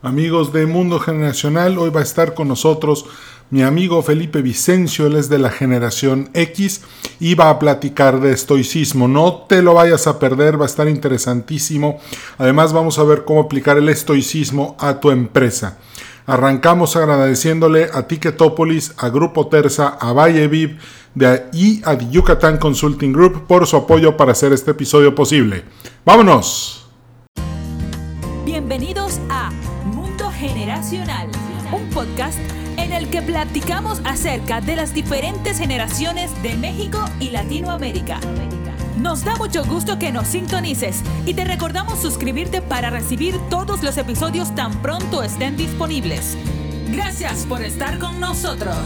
Amigos de Mundo Generacional, hoy va a estar con nosotros mi amigo Felipe Vicencio, él es de la generación X y va a platicar de estoicismo. No te lo vayas a perder, va a estar interesantísimo. Además vamos a ver cómo aplicar el estoicismo a tu empresa. Arrancamos agradeciéndole a Ticketopolis, a Grupo Terza, a Valle Viv de, y a Yucatán Consulting Group por su apoyo para hacer este episodio posible. ¡Vámonos! Bienvenidos a platicamos acerca de las diferentes generaciones de México y Latinoamérica. Nos da mucho gusto que nos sintonices y te recordamos suscribirte para recibir todos los episodios tan pronto estén disponibles. Gracias por estar con nosotros.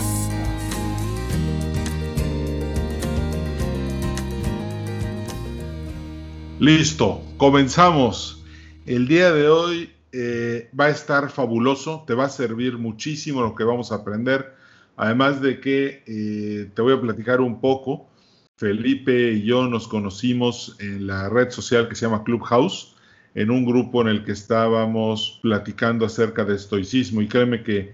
Listo, comenzamos. El día de hoy eh, va a estar fabuloso, te va a servir muchísimo lo que vamos a aprender. Además de que eh, te voy a platicar un poco. Felipe y yo nos conocimos en la red social que se llama Clubhouse, en un grupo en el que estábamos platicando acerca de estoicismo y créeme que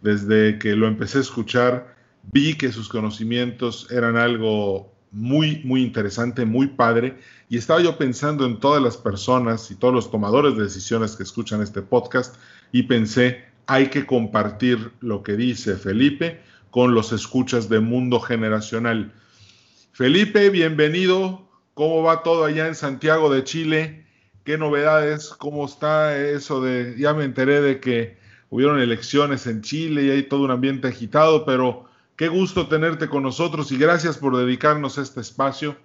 desde que lo empecé a escuchar vi que sus conocimientos eran algo muy, muy interesante, muy padre. Y estaba yo pensando en todas las personas y todos los tomadores de decisiones que escuchan este podcast y pensé, hay que compartir lo que dice Felipe con los escuchas de Mundo Generacional. Felipe, bienvenido. ¿Cómo va todo allá en Santiago de Chile? ¿Qué novedades? ¿Cómo está eso de... Ya me enteré de que hubieron elecciones en Chile y hay todo un ambiente agitado, pero Qué gusto tenerte con nosotros y gracias por dedicarnos este espacio.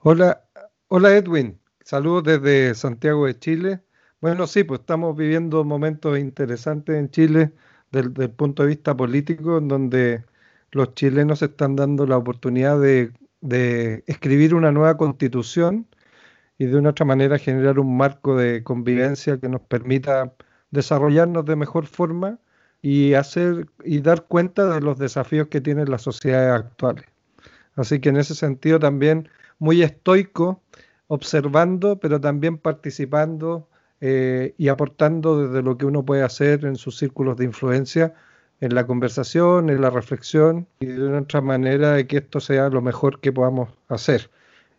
Hola, hola Edwin, saludos desde Santiago de Chile. Bueno, sí, pues estamos viviendo momentos interesantes en Chile desde el punto de vista político, en donde los chilenos están dando la oportunidad de escribir una nueva constitución y de una otra manera generar un marco de convivencia que nos permita desarrollarnos de mejor forma y hacer y dar cuenta de los desafíos que tienen las sociedades actuales. Así que en ese sentido también muy estoico, observando, pero también participando eh, y aportando desde lo que uno puede hacer en sus círculos de influencia, en la conversación, en la reflexión y de una otra manera de que esto sea lo mejor que podamos hacer.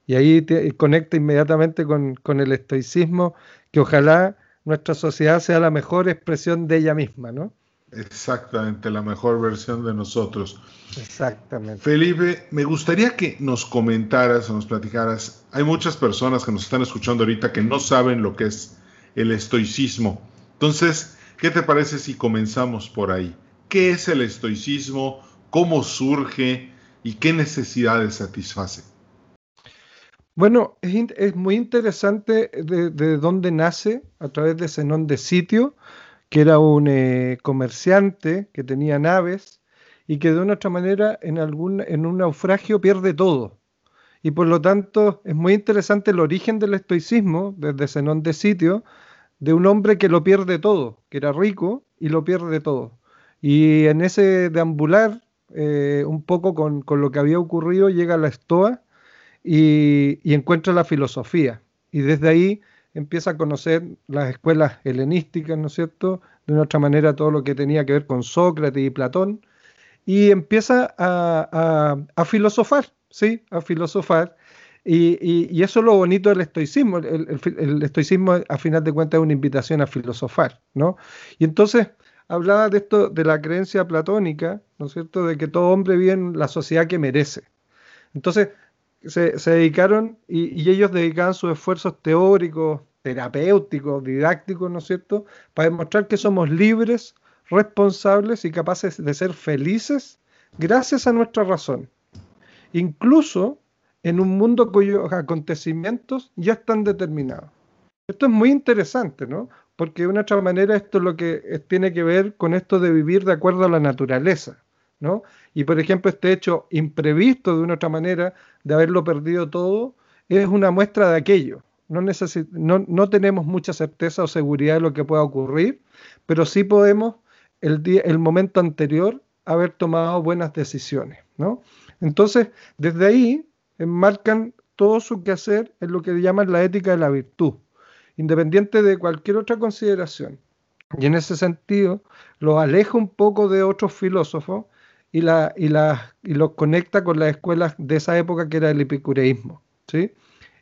Y ahí conecta inmediatamente con, con el estoicismo, que ojalá nuestra sociedad sea la mejor expresión de ella misma, ¿no? Exactamente, la mejor versión de nosotros. Exactamente. Felipe, me gustaría que nos comentaras o nos platicaras. Hay muchas personas que nos están escuchando ahorita que no saben lo que es el estoicismo. Entonces, ¿qué te parece si comenzamos por ahí? ¿Qué es el estoicismo? ¿Cómo surge? ¿Y qué necesidades satisface? Bueno, es, muy interesante de, de, dónde nace a través de Zenón de Sitio que era un eh, comerciante que tenía naves y que de una otra manera en, algún, en un naufragio pierde todo. Y por lo tanto es muy interesante el origen del estoicismo, desde Zenón de Sitio, de un hombre que lo pierde todo, que era rico y lo pierde todo. Y en ese deambular, eh, un poco con, lo que había ocurrido, llega a la Estoa y, y encuentra la filosofía. Y desde ahí empieza a conocer las escuelas helenísticas, ¿no es cierto? De una otra manera todo lo que tenía que ver con Sócrates y Platón, y empieza a, filosofar, ¿sí? A filosofar. Y, eso es lo bonito del estoicismo. El, estoicismo, a final de cuentas, es una invitación a filosofar, ¿no? Y entonces hablaba de esto, de la creencia platónica, ¿no es cierto?, de que todo hombre vive en la sociedad que merece. Entonces, se, dedicaron y, ellos dedicaban sus esfuerzos teóricos, terapéuticos, didácticos, ¿no es cierto?, para demostrar que somos libres, responsables y capaces de ser felices gracias a nuestra razón. Incluso en un mundo cuyos acontecimientos ya están determinados. Esto es muy interesante, ¿no? Porque de una otra manera esto es lo que tiene que ver con esto de vivir de acuerdo a la naturaleza. Y por ejemplo, este hecho imprevisto de una otra manera de haberlo perdido todo es una muestra de aquello. No, tenemos mucha certeza o seguridad de lo que pueda ocurrir, pero sí podemos el, momento anterior haber tomado buenas decisiones. Entonces, desde ahí enmarcan todo su quehacer en lo que llaman la ética de la virtud. independiente de cualquier otra consideración. Y en ese sentido, lo aleja un poco de otros filósofos y, la, y, la, y los conecta con las escuelas de esa época que era el epicureísmo. ¿sí?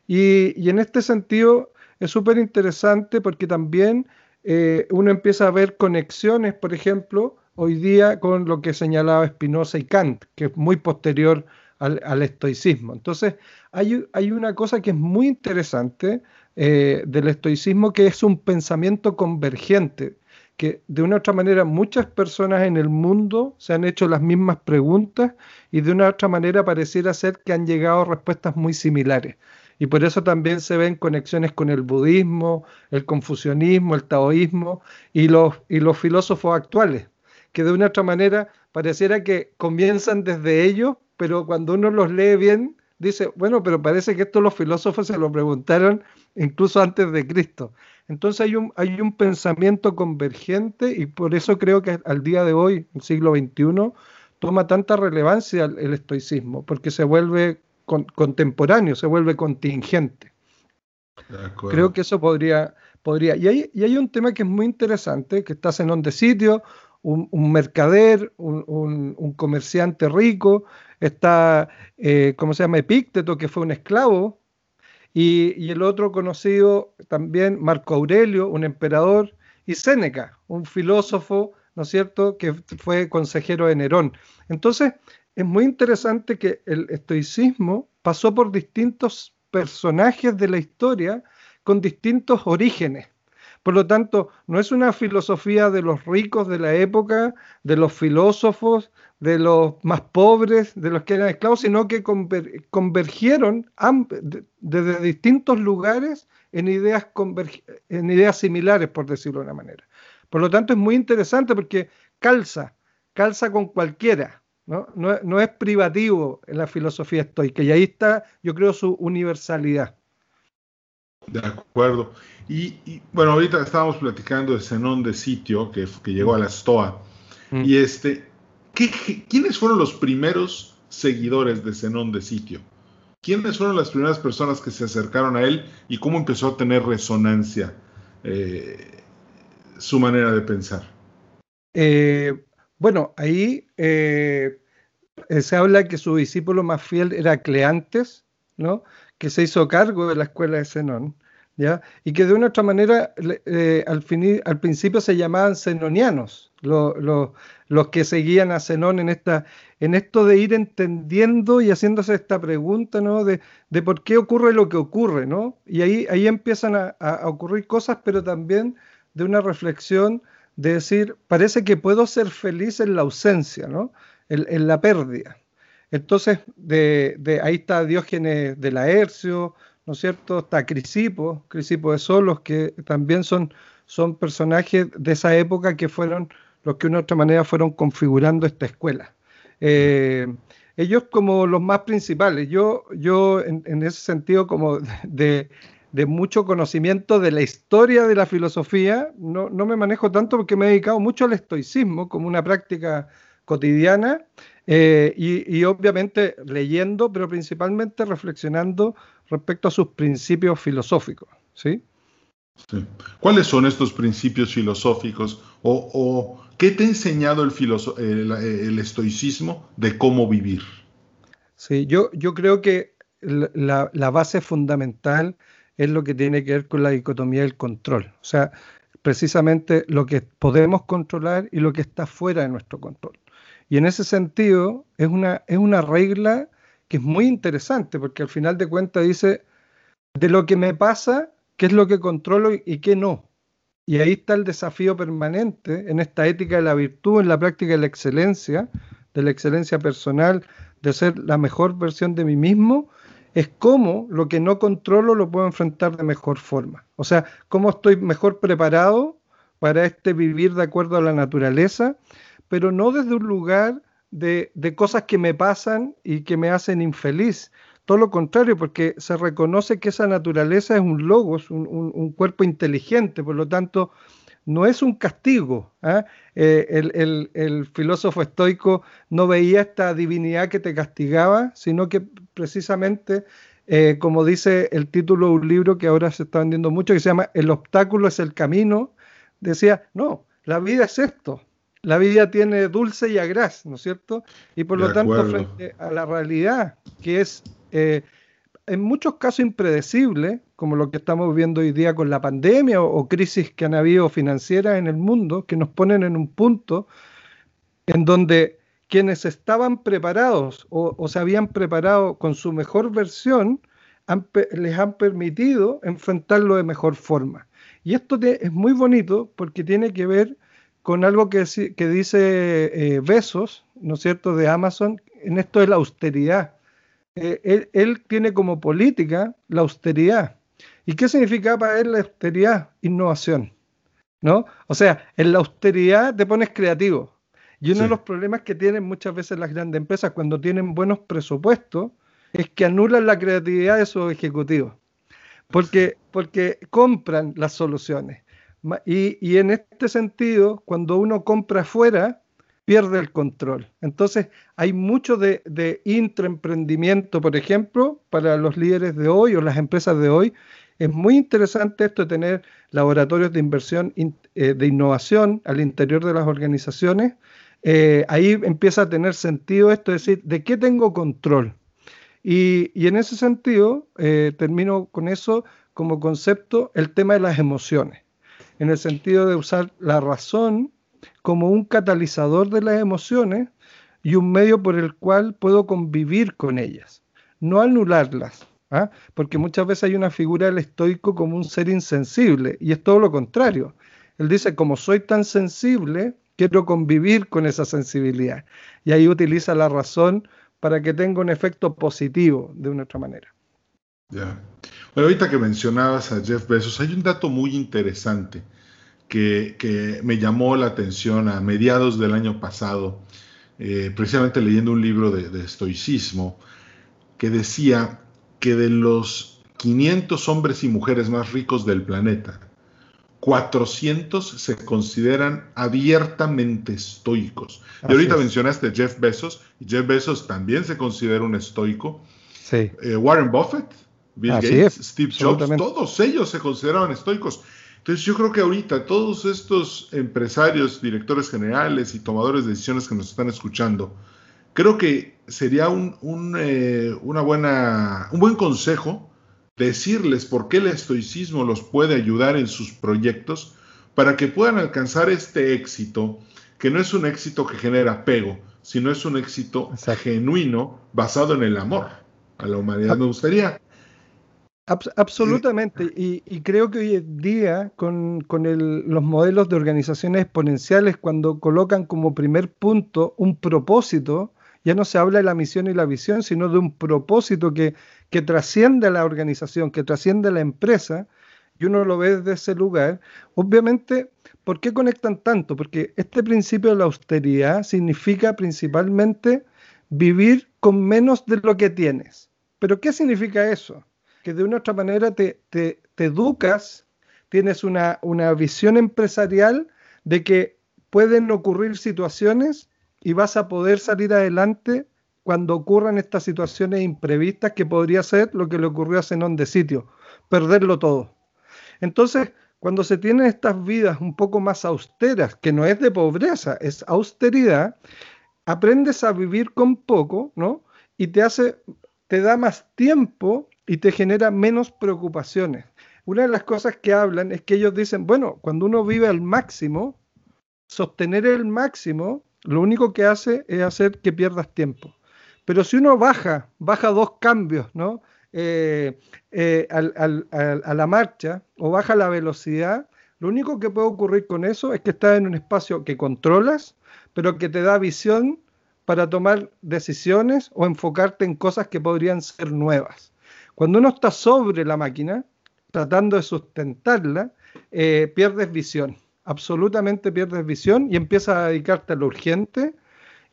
Y, y en este sentido es súper interesante porque también eh, uno empieza a ver conexiones, por ejemplo, hoy día con lo que señalaba Spinoza y Kant, que es muy posterior al, estoicismo. Entonces, hay, hay, una cosa que es muy interesante eh, del estoicismo, que es un pensamiento convergente, que de una u otra manera muchas personas en el mundo se han hecho las mismas preguntas y de una u otra manera pareciera ser que han llegado respuestas muy similares. Y por eso también se ven conexiones con el budismo, el confucianismo, el taoísmo y los, y los filósofos actuales, que de una u otra manera pareciera que comienzan desde ellos, pero cuando uno los lee bien, dice, bueno, pero parece que esto los filósofos se lo preguntaron incluso antes de Cristo. Entonces hay un, hay un pensamiento convergente y por eso creo que al día de hoy, el siglo XXI, toma tanta relevancia el, estoicismo, porque se vuelve contemporáneo, se vuelve contingente. Creo que eso podría... podría. Y, hay, y hay un tema que es muy interesante, que está en de sitio, un, mercader, un, comerciante rico, está, eh, ¿cómo se llama? Epícteto, que fue un esclavo, y, el otro conocido también, Marco Aurelio, un emperador, y Séneca, un filósofo, ¿no es cierto?, que fue consejero de Nerón. Entonces, es muy interesante que el estoicismo pasó por distintos personajes de la historia con distintos orígenes. Por lo tanto, no es una filosofía de los ricos de la época, de los filósofos, de los más pobres, de los que eran esclavos, sino que convergieron desde distintos lugares en ideas, en ideas similares, por decirlo de una manera. Por lo tanto, es muy interesante porque calza, calza con cualquiera, ¿no? No, es privativo en la filosofía estoica, y ahí está, yo creo, su universalidad. De acuerdo. Y, bueno, ahorita estábamos platicando de Zenón de Sitio, que, que llegó a la Stoa. Mm. Y este, ¿quiénes fueron los primeros seguidores de Zenón de Sitio? ¿Quiénes fueron las primeras personas que se acercaron a él y cómo empezó a tener resonancia eh, su manera de pensar? Eh, bueno, ahí eh, se habla que su discípulo más fiel era Cleantes, ¿no? que se hizo cargo de la escuela de Zenón, y que de una otra manera al, principio se llamaban zenonianos, los que seguían a Zenón en, esta, en esto de ir entendiendo y haciéndose esta pregunta ¿no? de, por qué ocurre lo que ocurre. ¿no? Y ahí, ahí empiezan a, ocurrir cosas, pero también de una reflexión de decir, parece que puedo ser feliz en la ausencia, ¿no? en, la pérdida. Entonces, de, ahí está Diógenes de Laercio, ¿no es cierto? Está Crisipo, Crisipo de Solos, que también son, son personajes de esa época que fueron los que de una otra manera fueron configurando esta escuela. Eh, ellos como los más principales, yo, yo en, ese sentido como de, mucho conocimiento de la historia de la filosofía, no, me manejo tanto porque me he dedicado mucho al estoicismo como una práctica cotidiana eh, y, y, obviamente leyendo, pero principalmente reflexionando respecto a sus principios filosóficos. ¿sí? ¿Cuáles son estos principios filosóficos o, qué te ha enseñado el, estoicismo de cómo vivir? Sí, yo, creo que la, la, base fundamental es lo que tiene que ver con la dicotomía del control. O sea, precisamente lo que podemos controlar y lo que está fuera de nuestro control. Y en ese sentido es una, es una regla que es muy interesante porque al final de cuentas dice, de lo que me pasa, qué es lo que controlo y, qué no. Y ahí está el desafío permanente en esta ética de la virtud, en la práctica de la excelencia, de la excelencia personal, de ser la mejor versión de mí mismo, es cómo lo que no controlo lo puedo enfrentar de mejor forma. O sea, cómo estoy mejor preparado para este vivir de acuerdo a la naturaleza, pero no desde un lugar de, de cosas que me pasan y que me hacen infeliz, todo lo contrario, porque se reconoce que esa naturaleza es un logos, un, un, cuerpo inteligente, por lo tanto, no es un castigo. ¿ah? Eh, el, el, filósofo estoico no veía esta divinidad que te castigaba, sino que precisamente eh, como dice el título de un libro que ahora se está vendiendo mucho, que se llama El obstáculo es el camino, decía, no, la vida es esto, la vida tiene dulce y agraz, ¿no es cierto? Y por lo tanto, frente a la realidad, que es eh, en muchos casos impredecible, como lo que estamos viendo hoy día con la pandemia o, crisis que han habido financieras en el mundo, que nos ponen en un punto en donde quienes estaban preparados o, se habían preparado con su mejor versión, les han permitido enfrentarlo de mejor forma. Y esto es muy bonito porque tiene que ver con algo que, que dice eh, Besos, ¿no es cierto?, de Amazon, en esto de la austeridad. Eh, él, tiene como política la austeridad. ¿Y qué significa para él la austeridad? Innovación. ¿No? O sea, en la austeridad te pones creativo. Y uno de los problemas que tienen muchas veces las grandes empresas cuando tienen buenos presupuestos es que anulan la creatividad de sus ejecutivos. Porque, porque compran las soluciones. Y, y en este sentido, cuando uno compra afuera, pierde el control. Entonces, hay mucho de, de intraemprendimiento, por ejemplo, para los líderes de hoy o las empresas de hoy. Es muy interesante esto de tener laboratorios de inversión, eh, de innovación al interior de las organizaciones. Eh, ahí empieza a tener sentido esto, es decir, ¿de qué tengo control? Y, y en ese sentido, eh, termino con eso como concepto, el tema de las emociones, en el sentido de usar la razón como un catalizador de las emociones y un medio por el cual puedo convivir con ellas, no anularlas, ¿ah? porque muchas veces hay una figura del estoico como un ser insensible y es todo lo contrario. Él dice, como soy tan sensible, quiero convivir con esa sensibilidad. Y ahí utiliza la razón para que tenga un efecto positivo de una otra manera. Ya. Bueno, ahorita que mencionabas a Jeff Bezos, hay un dato muy interesante que, me llamó la atención a mediados del año pasado, eh, precisamente leyendo un libro de, estoicismo, que decía que de los 500 hombres y mujeres más ricos del planeta, 400 se consideran abiertamente estoicos. y ahorita mencionaste a Jeff Bezos, y Jeff Bezos también se considera un estoico. Sí. Eh, Warren Buffett, Bill Gates, Steve Jobs, todos ellos se consideraban estoicos. Entonces yo creo que ahorita todos estos empresarios, directores generales y tomadores de decisiones que nos están escuchando, creo que sería un, eh, una buena, un buen consejo decirles por qué el estoicismo los puede ayudar en sus proyectos para que puedan alcanzar este éxito, que no es un éxito que genera apego, sino es un éxito genuino basado en el amor a la humanidad. Me gustaría absolutamente, y, creo que hoy en día con, los modelos de organizaciones exponenciales, cuando colocan como primer punto un propósito, ya no se habla de la misión y la visión, sino de un propósito que, que trasciende a la organización, que trasciende a la empresa, y uno lo ve desde ese lugar, obviamente, ¿por qué conectan tanto? Porque este principio de la austeridad significa principalmente vivir con menos de lo que tienes. ¿Pero qué significa eso? Que de una otra manera te, te, educas, tienes una, una visión empresarial de que pueden ocurrir situaciones y vas a poder salir adelante cuando ocurran estas situaciones imprevistas que podría ser lo que le ocurrió a Zenón de Sitio, perderlo todo. Entonces, cuando se tienen estas vidas un poco más austeras, que no es de pobreza, es austeridad, aprendes a vivir con poco, ¿no? Y te hace, te da más tiempo y te genera menos preocupaciones. Una de las cosas que hablan es que ellos dicen, bueno, cuando uno vive al máximo, sostener el máximo, lo único que hace es hacer que pierdas tiempo. Pero si uno baja, baja dos cambios, ¿no? Eh, eh, a la marcha o baja la velocidad, lo único que puede ocurrir con eso es que estás en un espacio que controlas, pero que te da visión para tomar decisiones o enfocarte en cosas que podrían ser nuevas. Cuando uno está sobre la máquina, tratando de sustentarla, eh, pierdes visión, absolutamente pierdes visión y empiezas a dedicarte a lo urgente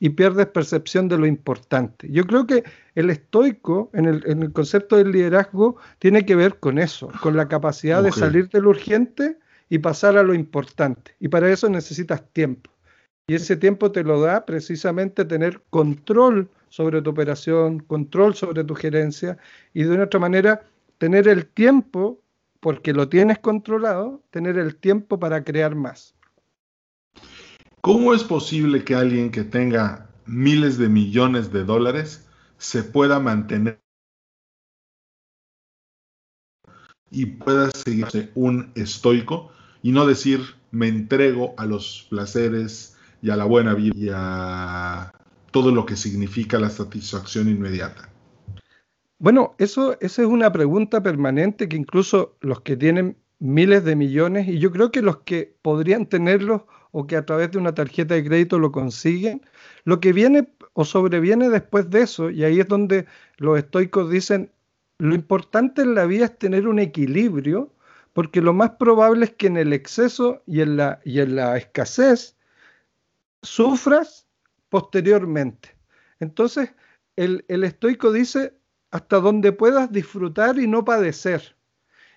y pierdes percepción de lo importante. Yo creo que el estoico, en el, concepto del liderazgo, tiene que ver con eso, con la capacidad de salir de lo urgente y pasar a lo importante. Y para eso necesitas tiempo. Y ese tiempo te lo da precisamente tener control sobre tu operación, control sobre tu gerencia y de una otra manera tener el tiempo, porque lo tienes controlado, tener el tiempo para crear más. ¿Cómo es posible que alguien que tenga miles de millones de dólares se pueda mantener y pueda seguirse un estoico y no decir me entrego a los placeres y a la buena vida y a todo lo que significa la satisfacción inmediata? Bueno, eso, esa es una pregunta permanente que incluso los que tienen miles de millones, y yo creo que los que podrían tenerlos o que a través de una tarjeta de crédito lo consiguen, lo que viene o sobreviene después de eso, y ahí es donde los estoicos dicen, lo importante en la vida es tener un equilibrio, porque lo más probable es que en el exceso y en la, y en la escasez sufras posteriormente. Entonces, el, el estoico dice, hasta donde puedas disfrutar y no padecer.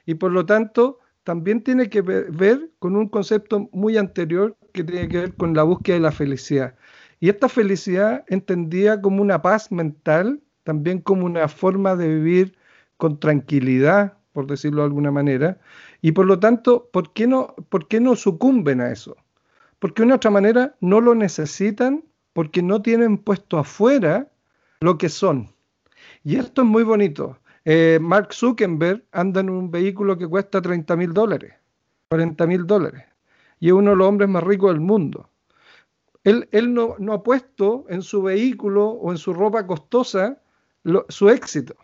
Y por lo tanto, también tiene que ver con un concepto muy anterior que tiene que ver con la búsqueda de la felicidad. Y esta felicidad entendida como una paz mental, también como una forma de vivir con tranquilidad, por decirlo de alguna manera. Y por lo tanto, ¿por qué no, por qué no sucumben a eso? Porque de una otra manera no lo necesitan porque no tienen puesto afuera lo que son. Y esto es muy bonito. Eh, Mark Zuckerberg anda en un vehículo que cuesta 30 mil dólares, 40 mil dólares, y es uno de los hombres más ricos del mundo. Él, no, ha puesto en su vehículo o en su ropa costosa su éxito.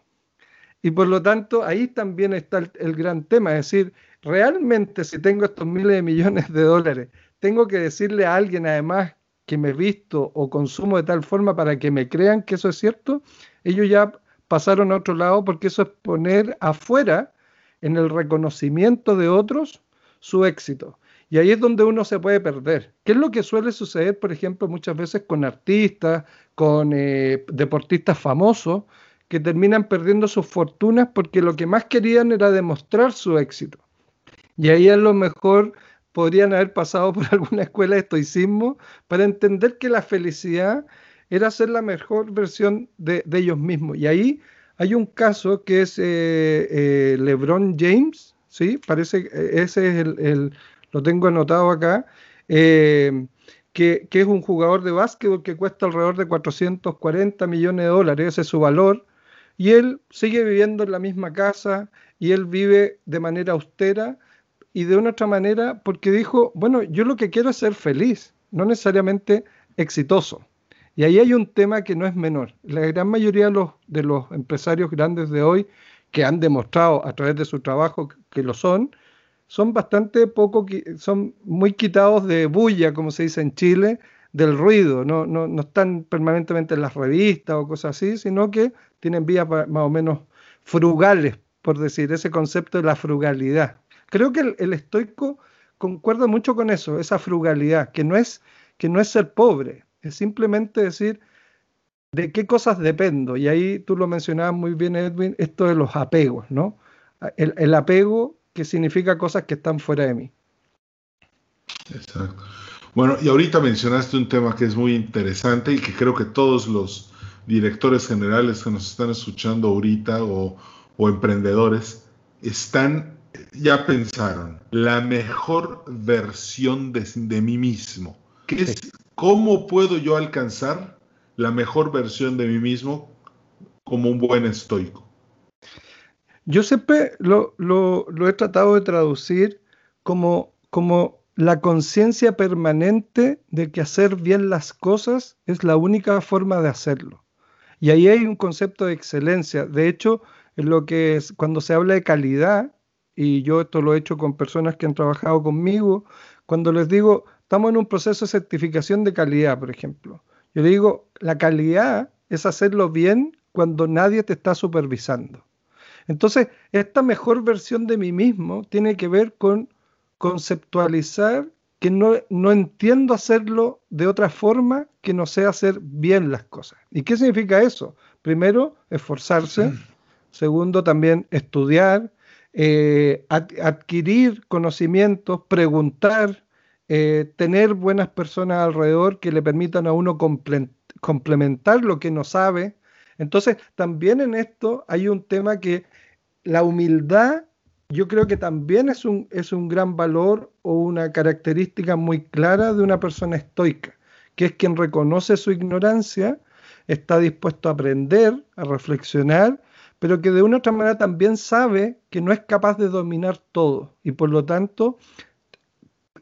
Y por lo tanto, ahí también está el, el, gran tema, es decir, realmente si tengo estos miles de millones de dólares, tengo que decirle a alguien además que me visto o consumo de tal forma para que me crean que eso es cierto, ellos ya pasaron a otro lado porque eso es poner afuera, en el reconocimiento de otros, su éxito. Y ahí es donde uno se puede perder. ¿Qué es lo que suele suceder, por ejemplo, muchas veces con artistas, con eh, deportistas famosos, que terminan perdiendo sus fortunas porque lo que más querían era demostrar su éxito. Y ahí a lo mejor podrían haber pasado por alguna escuela de estoicismo para entender que la felicidad era ser la mejor versión de, ellos mismos. Y ahí hay un caso que es eh, eh, LeBron James, ¿sí? Parece eh, ese es el, lo tengo anotado acá, que, que, es un jugador de básquetbol que cuesta alrededor de 440 millones de dólares, ese es su valor, y él sigue viviendo en la misma casa y él vive de manera austera y de una otra manera porque dijo, bueno, yo lo que quiero es ser feliz, no necesariamente exitoso. Y ahí hay un tema que no es menor. La gran mayoría de los, empresarios grandes de hoy, que han demostrado a través de su trabajo que lo son, son bastante poco, son muy quitados de bulla, como se dice en Chile, del ruido, no, no, no están permanentemente en las revistas o cosas así, sino que tienen vías más o menos frugales, por decir, ese concepto de la frugalidad. Creo que el, el estoico concuerda mucho con eso, esa frugalidad, que no es, que no es ser pobre, es simplemente decir de qué cosas dependo. Y ahí tú lo mencionabas muy bien, Edwin, esto de los apegos, ¿no? El, apego que significa cosas que están fuera de mí. Exacto. Bueno, y ahorita mencionaste un tema que es muy interesante y que creo que todos los directores generales que nos están escuchando ahorita o, emprendedores están, ya pensaron, la mejor versión de, de mí mismo. ¿Qué es, ¿Cómo puedo yo alcanzar la mejor versión de mí mismo como un buen estoico? Yo siempre lo, he tratado de traducir como, como la conciencia permanente de que hacer bien las cosas es la única forma de hacerlo. Y ahí hay un concepto de excelencia. De hecho, en lo que es, cuando se habla de calidad, y yo esto lo he hecho con personas que han trabajado conmigo, cuando les digo, Estamos en un proceso de certificación de calidad, por ejemplo. Yo le digo, la calidad es hacerlo bien cuando nadie te está supervisando. Entonces, esta mejor versión de mí mismo tiene que ver con conceptualizar que no, no, entiendo hacerlo de otra forma que no sea hacer bien las cosas. ¿Y qué significa eso? Primero, esforzarse. Segundo, también estudiar, eh, adquirir conocimientos, preguntar, eh, tener buenas personas alrededor que le permitan a uno complementar lo que no sabe. Entonces, también en esto hay un tema que la humildad yo creo que también es un, es un gran valor o una característica muy clara de una persona estoica, que es quien reconoce su ignorancia, está dispuesto a aprender, a reflexionar, pero que de una otra manera también sabe que no es capaz de dominar todo y por lo tanto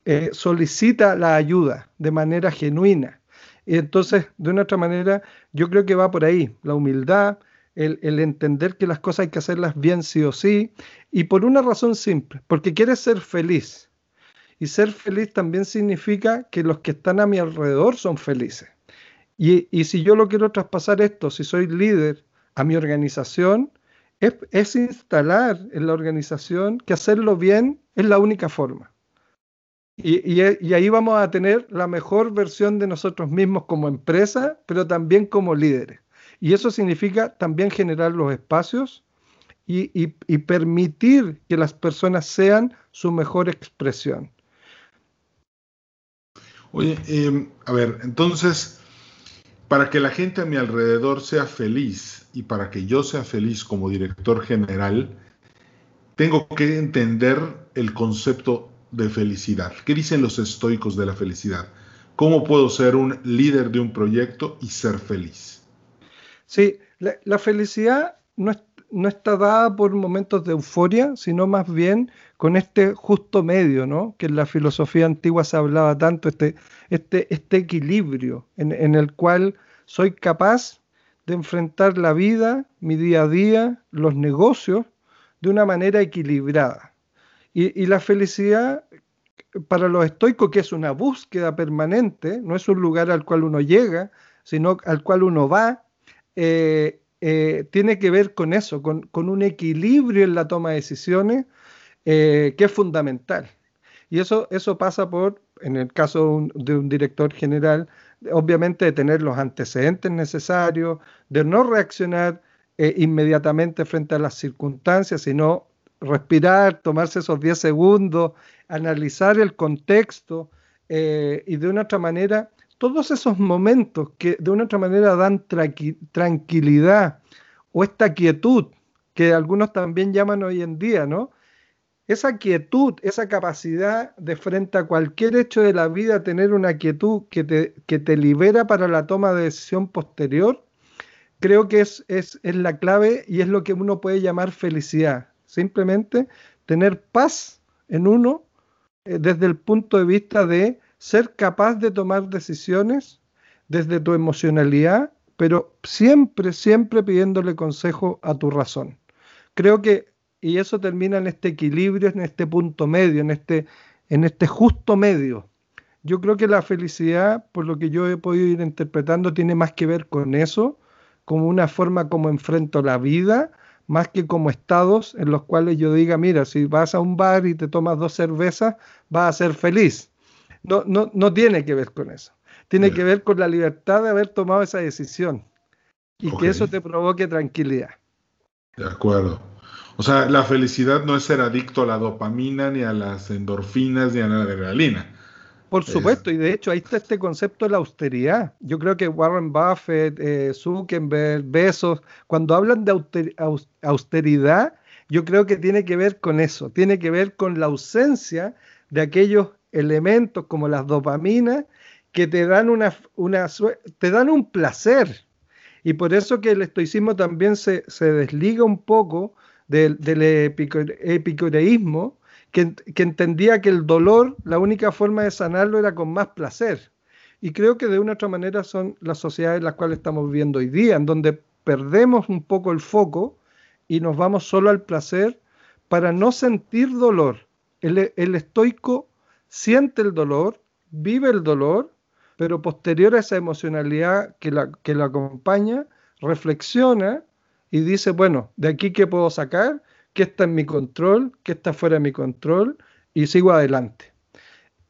eh, solicita la ayuda de manera genuina. Y entonces, de una otra manera, yo creo que va por ahí, la humildad, el, entender que las cosas hay que hacerlas bien sí o sí, y por una razón simple, porque quieres ser feliz. Y ser feliz también significa que los que están a mi alrededor son felices. Y, y si yo lo quiero traspasar esto, si soy líder a mi organización, es, es instalar en la organización que hacerlo bien es la única forma. Y, y, ahí vamos a tener la mejor versión de nosotros mismos como empresa, pero también como líderes. Y eso significa también generar los espacios y, y permitir que las personas sean su mejor expresión. Oye, eh, a ver, entonces, para que la gente a mi alrededor sea feliz y para que yo sea feliz como director general, tengo que entender el concepto de felicidad. ¿Qué dicen los estoicos de la felicidad? ¿Cómo puedo ser un líder de un proyecto y ser feliz? Sí, la, felicidad no, no, está dada por momentos de euforia, sino más bien con este justo medio, ¿no? Que en la filosofía antigua se hablaba tanto, este, este, este equilibrio en el cual soy capaz de enfrentar la vida, mi día a día, los negocios, de una manera equilibrada. Y, la felicidad para los estoicos, que es una búsqueda permanente, no es un lugar al cual uno llega, sino al cual uno va, eh, eh, tiene que ver con eso, con, con, un equilibrio en la toma de decisiones eh, que es fundamental. Y eso, eso pasa por, en el caso de un director general, obviamente de tener los antecedentes necesarios, de no reaccionar eh, inmediatamente frente a las circunstancias, sino respirar, tomarse esos 10 segundos, analizar el contexto eh, y de una otra manera, todos esos momentos que de una otra manera dan tranqui tranquilidad o esta quietud que algunos también llaman hoy en día, ¿no? Esa quietud, esa capacidad de frente a cualquier hecho de la vida, tener una quietud que te, que te libera para la toma de decisión posterior, creo que es, es, es, la clave y es lo que uno puede llamar felicidad. Simplemente tener paz en uno eh, desde el punto de vista de ser capaz de tomar decisiones desde tu emocionalidad, pero siempre, siempre pidiéndole consejo a tu razón. Creo que y eso termina en este equilibrio, en este punto medio, en este, en este justo medio. Yo creo que la felicidad, por lo que yo he podido ir interpretando, tiene más que ver con eso, como una forma como enfrento la vida, más que como estados en los cuales yo diga, mira, si vas a un bar y te tomas dos cervezas, vas a ser feliz. No, no, no tiene que ver con eso. Tiene Bien. que ver con la libertad de haber tomado esa decisión y okay. que eso te provoque tranquilidad. De acuerdo. O sea, la felicidad no es ser adicto a la dopamina, ni a las endorfinas, ni a la adrenalina. Por supuesto, es... y de hecho ahí está este concepto de la austeridad. Yo creo que Warren Buffett, eh, Zuckerberg, Bezos, cuando hablan de auster austeridad, yo creo que tiene que ver con eso, tiene que ver con la ausencia de aquellos elementos como las dopaminas que te dan, una, una, te dan un placer. Y por eso que el estoicismo también se, se desliga un poco del, del epicureísmo, que, entendía que el dolor, la única forma de sanarlo era con más placer. Y creo que de una u otra manera son las sociedades en las cuales estamos viviendo hoy día, en donde perdemos un poco el foco y nos vamos solo al placer para no sentir dolor. El, el estoico siente el dolor, vive el dolor, pero posterior a esa emocionalidad que la, que la acompaña, reflexiona y dice, bueno, de aquí qué puedo sacar, qué está en mi control, qué está fuera de mi control, y sigo adelante.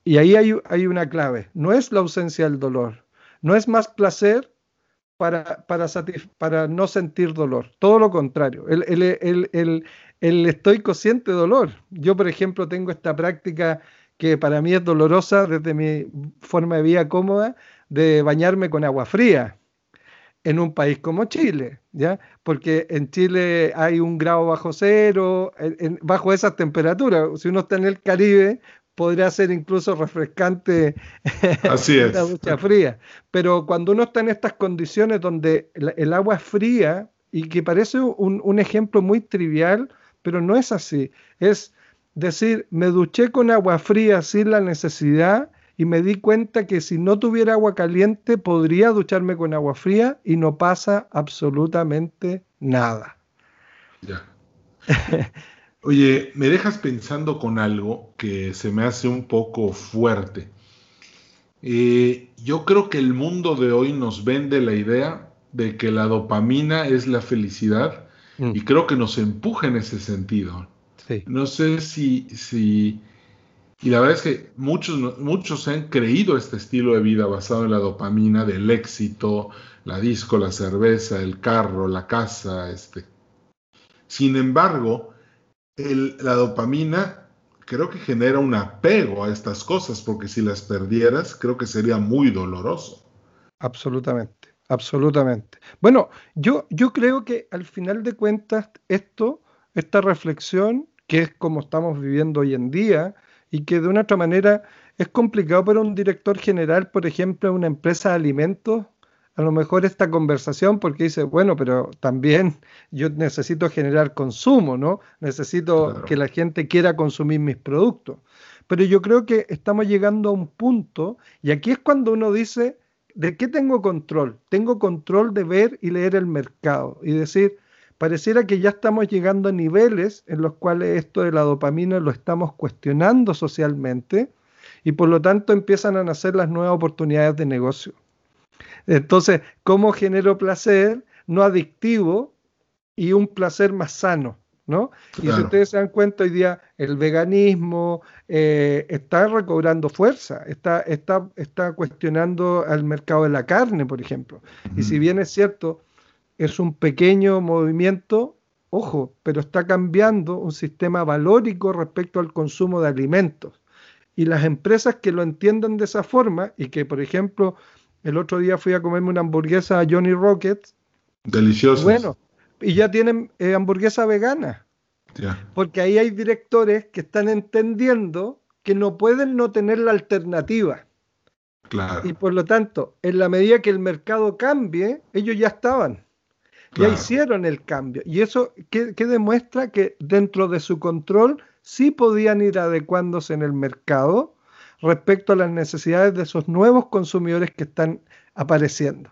Y ahí hay, hay una clave, no es la ausencia del dolor, no es más placer para, para, no sentir dolor, todo lo contrario, el, el, el, el, el estoico siente dolor. Yo, por ejemplo, tengo esta práctica que para mí es dolorosa desde mi forma de vida cómoda, de bañarme con agua fría en un país como Chile, ¿ya? Porque en Chile hay un grado bajo cero, bajo esas temperaturas. Si uno está en el Caribe, podría ser incluso refrescante Así es. la ducha fría. Pero cuando uno está en estas condiciones donde el, agua es fría y que parece un, un, ejemplo muy trivial, pero no es así. Es decir, me duché con agua fría sin la necesidad y me di cuenta que si no tuviera agua caliente podría ducharme con agua fría y no pasa absolutamente nada. Ya. Oye, me dejas pensando con algo que se me hace un poco fuerte. Eh, yo creo que el mundo de hoy nos vende la idea de que la dopamina es la felicidad mm. y creo que nos empuja en ese sentido. No sé si, si, y la verdad es que muchos, muchos han creído este estilo de vida basado en la dopamina del éxito, la disco, la cerveza, el carro, la casa, este. Sin embargo, la dopamina creo que genera un apego a estas cosas, porque si las perdieras, creo que sería muy doloroso. Absolutamente, absolutamente. Bueno, yo, yo creo que al final de cuentas, esto, esta reflexión, que es como estamos viviendo hoy en día, y que de una otra manera es complicado para un director general, por ejemplo, de una empresa de alimentos, a lo mejor esta conversación porque dice, bueno, pero también yo necesito generar consumo, ¿no? Necesito que la gente quiera consumir mis productos. Pero yo creo que estamos llegando a un punto, y aquí es cuando uno dice, ¿de qué tengo control? Tengo control de ver y leer el mercado y decir, pareciera que ya estamos llegando a niveles en los cuales esto de la dopamina lo estamos cuestionando socialmente y por lo tanto empiezan a nacer las nuevas oportunidades de negocio. Entonces, ¿cómo genero placer no adictivo y un placer más sano? ¿no? Y si ustedes se dan cuenta, hoy día el veganismo eh, está recobrando fuerza, está, está, está cuestionando al mercado de la carne, por ejemplo. Y si bien es cierto, es un pequeño movimiento, ojo, pero está cambiando un sistema valórico respecto al consumo de alimentos. Y las empresas que lo entiendan de esa forma y que, por ejemplo, el otro día fui a comerme una hamburguesa a Johnny Rockets. Deliciosa. Bueno, y ya tienen eh, hamburguesa vegana. Porque ahí hay directores que están entendiendo que no pueden no tener la alternativa. Claro. Y por lo tanto, en la medida que el mercado cambie, ellos ya estaban. Ya hicieron el cambio. Y eso que, demuestra que dentro de su control sí podían ir adecuándose en el mercado respecto a las necesidades de esos nuevos consumidores que están apareciendo.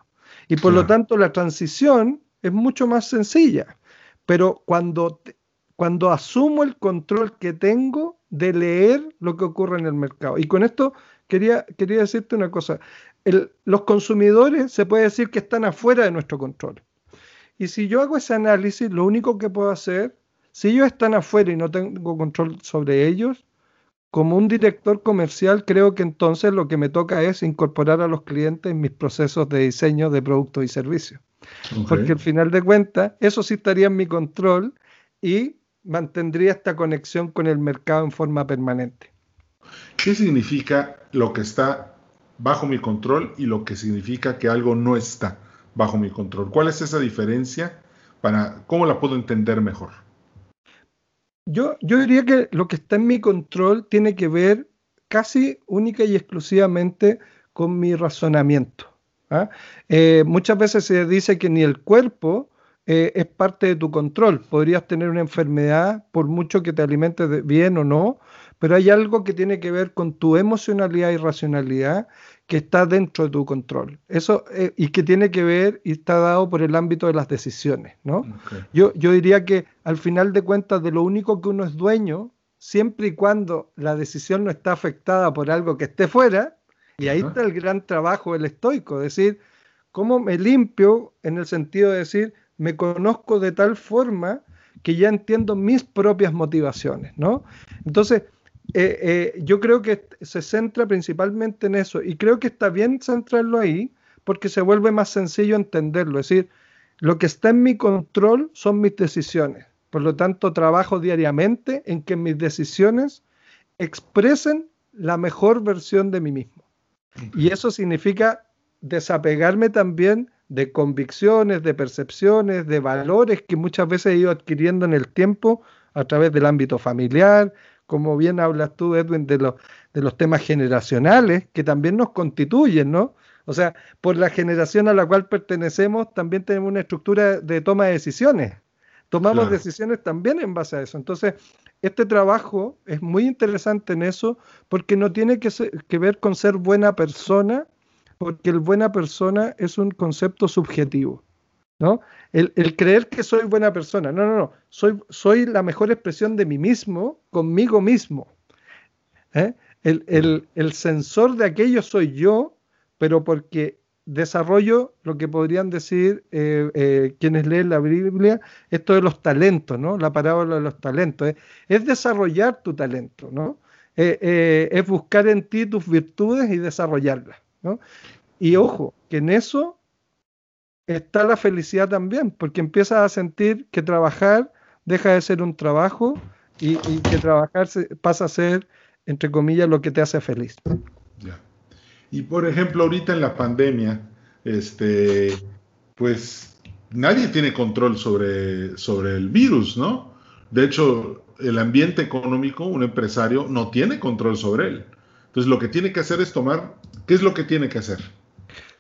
Y por lo tanto la transición es mucho más sencilla. Pero cuando, cuando asumo el control que tengo de leer lo que ocurre en el mercado. Y con esto quería, quería decirte una cosa. los consumidores se puede decir que están afuera de nuestro control. Y si yo hago ese análisis, lo único que puedo hacer, si ellos están afuera y no tengo control sobre ellos, como un director comercial, creo que entonces lo que me toca es incorporar a los clientes en mis procesos de diseño de productos y servicios. Porque al final de cuentas, eso sí estaría en mi control y mantendría esta conexión con el mercado en forma permanente. ¿Qué significa lo que está bajo mi control y lo que significa que algo no está bajo mi control? ¿Cuál es esa diferencia? Para, ¿Cómo la puedo entender mejor? Yo, yo diría que lo que está en mi control tiene que ver casi única y exclusivamente con mi razonamiento. ¿ah? Eh, muchas veces se dice que ni el cuerpo eh, es parte de tu control. Podrías tener una enfermedad por mucho que te alimentes bien o no, pero hay algo que tiene que ver con tu emocionalidad y racionalidad que está dentro de tu control. Eso, eh, y que tiene que ver y está dado por el ámbito de las decisiones, ¿no? Yo, yo diría que al final de cuentas de lo único que uno es dueño, siempre y cuando la decisión no está afectada por algo que esté fuera, y ahí está el gran trabajo del estoico, es decir, cómo me limpio en el sentido de decir, me conozco de tal forma que ya entiendo mis propias motivaciones, ¿no? Entonces, eh, eh, yo creo que se centra principalmente en eso y creo que está bien centrarlo ahí porque se vuelve más sencillo entenderlo. Es decir, lo que está en mi control son mis decisiones. Por lo tanto, trabajo diariamente en que mis decisiones expresen la mejor versión de mí mismo. Y eso significa desapegarme también de convicciones, de percepciones, de valores que muchas veces he ido adquiriendo en el tiempo a través del ámbito familiar, como bien hablas tú, Edwin, de, los, de los temas generacionales que también nos constituyen, ¿no? O sea, por la generación a la cual pertenecemos, también tenemos una estructura de toma de decisiones. Tomamos decisiones también en base a eso. Entonces, este trabajo es muy interesante en eso porque no tiene que, que ver con ser buena persona, porque el buena persona es un concepto subjetivo. ¿no? El, creer que soy buena persona. No, no, no. Soy, soy la mejor expresión de mí mismo conmigo mismo. ¿eh? El, el, sensor de aquello soy yo, pero porque desarrollo lo que podrían decir eh, eh, quienes leen la Biblia, esto de los talentos, ¿no? La parábola de los talentos. Es desarrollar tu talento, ¿no? es buscar en ti tus virtudes y desarrollarlas. Y ojo, que en eso está la felicidad también, porque empiezas a sentir que trabajar deja de ser un trabajo y, que trabajar pasa a ser, entre comillas, lo que te hace feliz. Y por ejemplo, ahorita en la pandemia, este, pues nadie tiene control sobre, sobre el virus, ¿no? De hecho, el ambiente económico, un empresario, no tiene control sobre él. Entonces, lo que tiene que hacer es tomar, ¿qué es lo que tiene que hacer?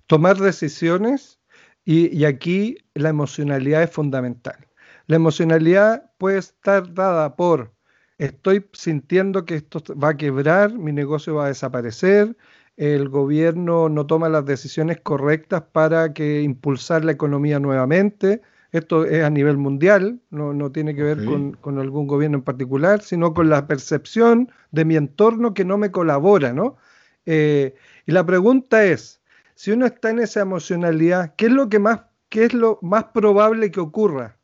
Tomar decisiones y, aquí la emocionalidad es fundamental. La emocionalidad puede estar dada por estoy sintiendo que esto va a quebrar, mi negocio va a desaparecer, el gobierno no toma las decisiones correctas para que impulsar la economía nuevamente. Esto es a nivel mundial, no, tiene que ver con, algún gobierno en particular, sino con la percepción de mi entorno que no me colabora, ¿no? Eh, y la pregunta es, si uno está en esa emocionalidad, ¿qué es lo que más, qué es lo más probable que ocurra?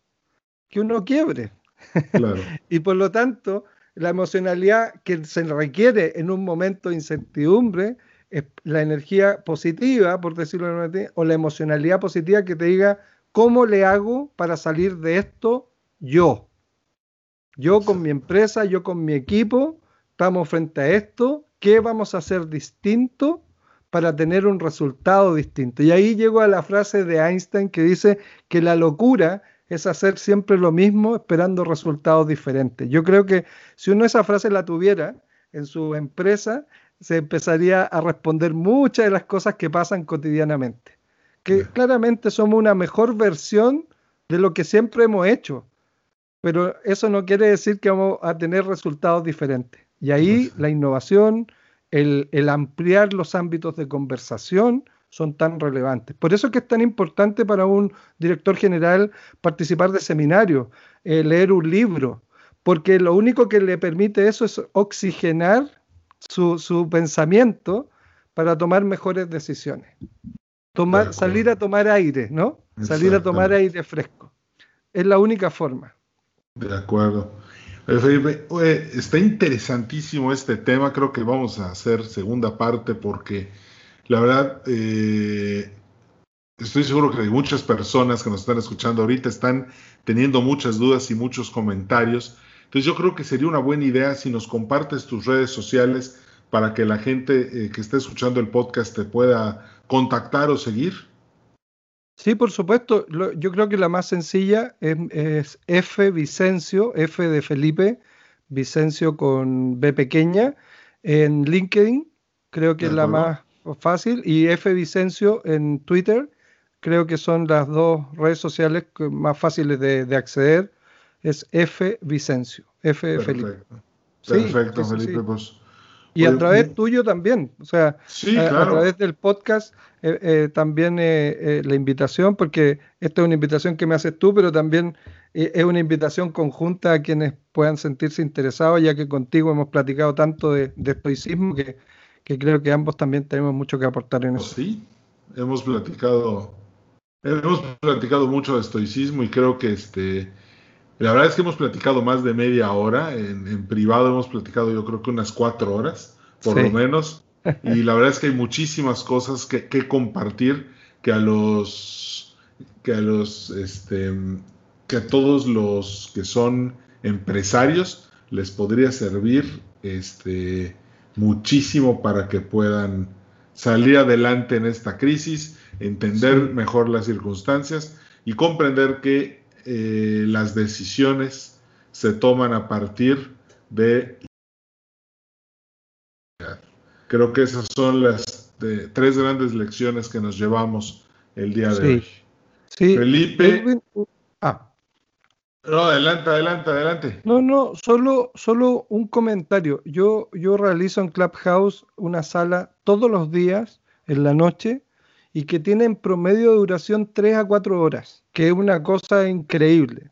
Que uno quiebre. y por lo tanto, la emocionalidad que se requiere en un momento de incertidumbre es la energía positiva, por decirlo de manera, o la emocionalidad positiva que te diga, ¿cómo le hago para salir de esto yo? Yo con mi empresa, yo con mi equipo, estamos frente a esto, ¿qué vamos a hacer distinto para tener un resultado distinto. Y ahí llego a la frase de Einstein que dice que la locura es hacer siempre lo mismo esperando resultados diferentes. Yo creo que si uno esa frase la tuviera en su empresa, se empezaría a responder muchas de las cosas que pasan cotidianamente. Que claramente somos una mejor versión de lo que siempre hemos hecho, pero eso no quiere decir que vamos a tener resultados diferentes. Y ahí la innovación, el, ampliar los ámbitos de conversación son tan relevantes. Por eso es que es tan importante para un director general participar de seminarios, eh, leer un libro, porque lo único que le permite eso es oxigenar su, pensamiento para tomar mejores decisiones. Tomar, salir a tomar aire, ¿no? Salir a tomar aire fresco. Es la única forma. De acuerdo está interesantísimo este tema. Creo que vamos a hacer segunda parte porque la verdad eh, estoy seguro que hay muchas personas que nos están escuchando ahorita están teniendo muchas dudas y muchos comentarios. Entonces yo creo que sería una buena idea si nos compartes tus redes sociales para que la gente eh, que esté escuchando el podcast te pueda contactar o seguir. Sí, por supuesto. yo creo que la más sencilla es, F Vicencio, F de Felipe, Vicencio con B pequeña, en LinkedIn, creo que es la más fácil, y F Vicencio en Twitter, creo que son las dos redes sociales más fáciles de, acceder, es F Vicencio, F de Felipe. Perfecto, Felipe, pues y a través tuyo también, o sea, a, través del podcast eh, eh, también eh, la invitación, porque esta es una invitación que me haces tú, pero también es una invitación conjunta a quienes puedan sentirse interesados, ya que contigo hemos platicado tanto de, estoicismo que, creo que ambos también tenemos mucho que aportar en eso. Sí, hemos platicado, hemos platicado mucho de estoicismo y creo que este la verdad es que hemos platicado más de media hora, en, privado hemos platicado yo creo que unas cuatro horas, por lo menos, y la verdad es que hay muchísimas cosas que, compartir que a los, que a los, este, que a todos los que son empresarios les podría servir, este, muchísimo para que puedan salir adelante en esta crisis, entender mejor las circunstancias y comprender que eh, las decisiones se toman a partir de... Creo que esas son las tres grandes lecciones que nos llevamos el día de hoy. Sí. Felipe. ah. No, adelante, adelante, adelante. No, no, solo, solo un comentario. Yo, yo realizo en Clubhouse una sala todos los días en la noche y que tiene en promedio de duración 3 a 4 horas, que es una cosa increíble.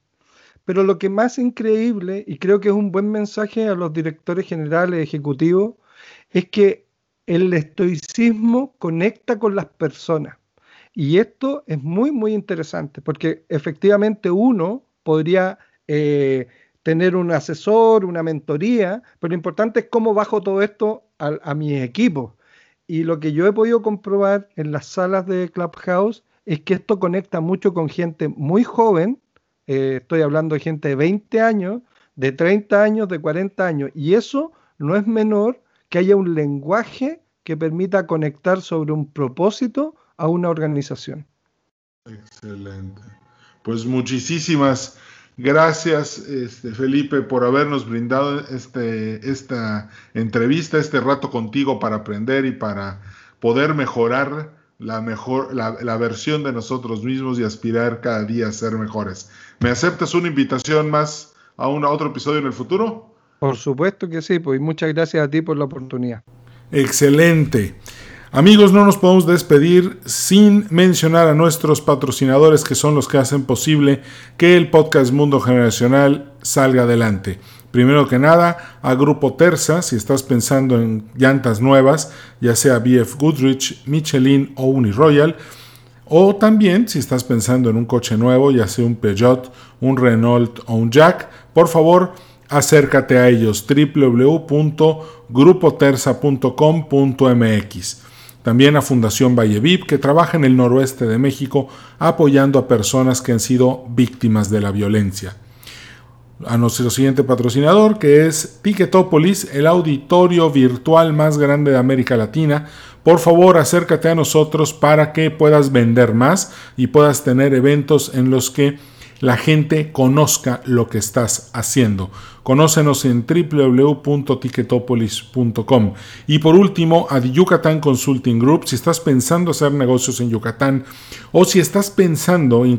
Pero lo que más increíble, y creo que es un buen mensaje a los directores generales ejecutivos, es que el estoicismo conecta con las personas. Y esto es muy, muy interesante, porque efectivamente uno podría eh, tener un asesor, una mentoría, pero lo importante es cómo bajo todo esto a, mis equipos. Y lo que yo he podido comprobar en las salas de Clubhouse es que esto conecta mucho con gente muy joven, eh, estoy hablando de gente de 20 años, de 30 años, de 40 años, y eso no es menor que haya un lenguaje que permita conectar sobre un propósito a una organización. Excelente. Pues muchísimas gracias, este, Felipe, por habernos brindado este, esta entrevista, este rato contigo para aprender y para poder mejorar la mejor, la, versión de nosotros mismos y aspirar cada día a ser mejores. ¿Me aceptas una invitación más a, un, a otro episodio en el futuro? Por supuesto que sí, pues muchas gracias a ti por la oportunidad. Excelente. Amigos, no nos podemos despedir sin mencionar a nuestros patrocinadores que son los que hacen posible que el podcast Mundo Generacional salga adelante. Primero que nada, a Grupo Terza, si estás pensando en llantas nuevas, ya sea BF Goodrich, Michelin o Uniroyal, o también si estás pensando en un coche nuevo, ya sea un Peugeot, un Renault o un Jack, por favor, acércate a ellos www.grupoterza.com.mx. También a Fundación Vallevip, que trabaja en el noroeste de México apoyando a personas que han sido víctimas de la violencia a nuestro siguiente patrocinador, que es Ticketopolis, el auditorio virtual más grande de América Latina. Por favor, acércate a nosotros para que puedas vender más y puedas tener eventos en los que la gente conozca lo que estás haciendo. Conócenos en www.ticketopolis.com. Y por último, a Yucatán Consulting Group, si estás pensando hacer negocios en Yucatán o si estás pensando eh,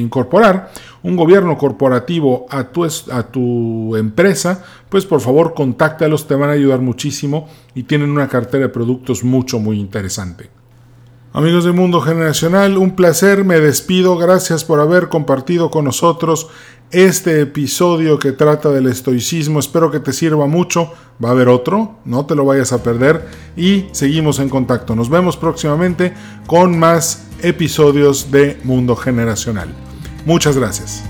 incorporar un gobierno corporativo a tu, a tu empresa, pues por favor contáctalos, te van a ayudar muchísimo y tienen una cartera de productos mucho, muy interesante. Amigos de Mundo Generacional, un placer, me despido, gracias por haber compartido con nosotros este episodio que trata del estoicismo, espero que te sirva mucho, va a haber otro, no te lo vayas a perder y seguimos en contacto. Nos vemos próximamente con más episodios de Mundo Generacional. Muchas gracias.